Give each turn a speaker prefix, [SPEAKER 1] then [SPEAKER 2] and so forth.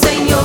[SPEAKER 1] Senhor.